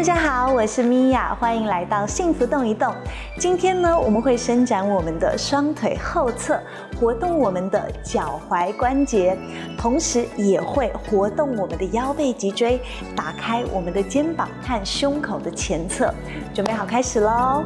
大家好，我是米娅，欢迎来到幸福动一动。今天呢，我们会伸展我们的双腿后侧，活动我们的脚踝关节，同时也会活动我们的腰背脊椎，打开我们的肩膀和胸口的前侧。准备好，开始喽！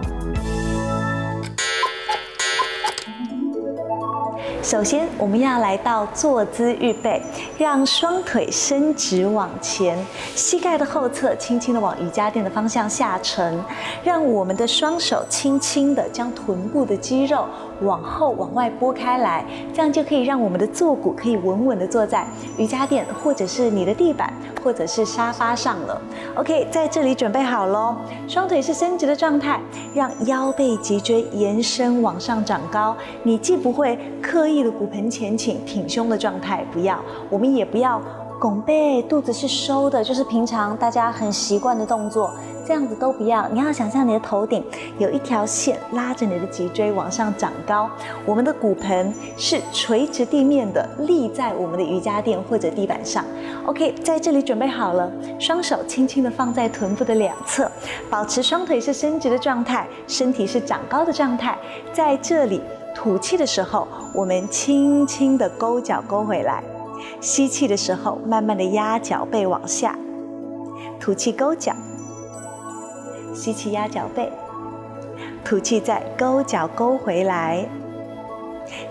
首先，我们要来到坐姿预备，让双腿伸直往前，膝盖的后侧轻轻的往瑜伽垫的方向下沉，让我们的双手轻轻的将臀部的肌肉往后往外拨开来，这样就可以让我们的坐骨可以稳稳的坐在瑜伽垫或者是你的地板或者是沙发上了。OK，在这里准备好喽，双腿是伸直的状态，让腰背脊椎延伸往上长高，你既不会刻意。的骨盆前倾、挺胸的状态不要，我们也不要。拱背，肚子是收的，就是平常大家很习惯的动作，这样子都不要。你要。想象你的头顶有一条线拉着你的脊椎往上长高，我们的骨盆是垂直地面的，立在我们的瑜伽垫或者地板上。OK，在这里准备好了，双手轻轻的放在臀部的两侧，保持双腿是伸直的状态，身体是长高的状态，在这里。吐气的时候，我们轻轻的勾脚勾回来；吸气的时候，慢慢的压脚背往下；吐气勾脚，吸气压脚背，吐气再勾脚勾回来。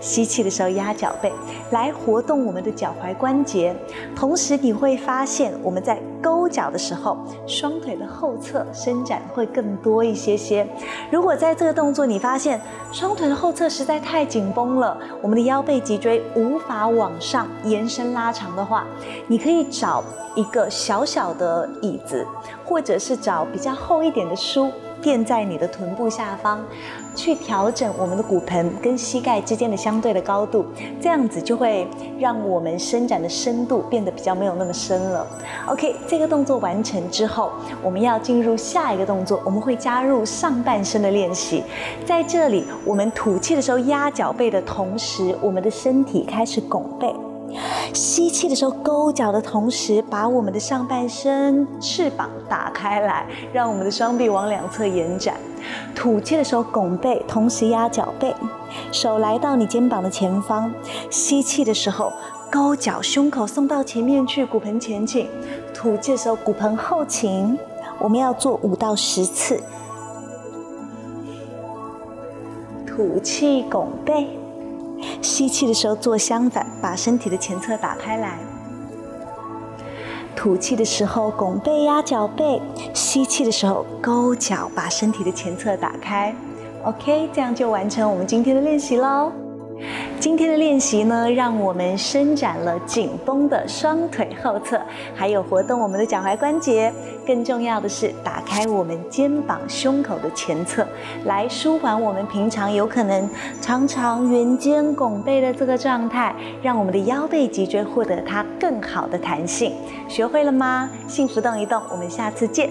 吸气的时候压脚背，来活动我们的脚踝关节。同时你会发现，我们在勾脚的时候，双腿的后侧伸展会更多一些些。如果在这个动作你发现双腿的后侧实在太紧绷了，我们的腰背脊椎无法往上延伸拉长的话，你可以找一个小小的椅子，或者是找比较厚一点的书。垫在你的臀部下方，去调整我们的骨盆跟膝盖之间的相对的高度，这样子就会让我们伸展的深度变得比较没有那么深了。OK，这个动作完成之后，我们要进入下一个动作，我们会加入上半身的练习。在这里，我们吐气的时候压脚背的同时，我们的身体开始拱背。吸气的时候勾脚的同时，把我们的上半身翅膀打开来，让我们的双臂往两侧延展。吐气的时候拱背，同时压脚背，手来到你肩膀的前方。吸气的时候勾脚，胸口送到前面去，骨盆前倾。吐气的时候骨盆后倾。我们要做五到十次。吐气拱背。吸气的时候做相反，把身体的前侧打开来；吐气的时候拱背压脚背，吸气的时候勾脚，把身体的前侧打开。OK，这样就完成我们今天的练习喽。今天的练习呢，让我们伸展了紧绷的双腿后侧，还有活动我们的脚踝关节。更重要的是，打开我们肩膀、胸口的前侧，来舒缓我们平常有可能常常圆肩拱背的这个状态，让我们的腰背脊椎获得它更好的弹性。学会了吗？幸福动一动，我们下次见。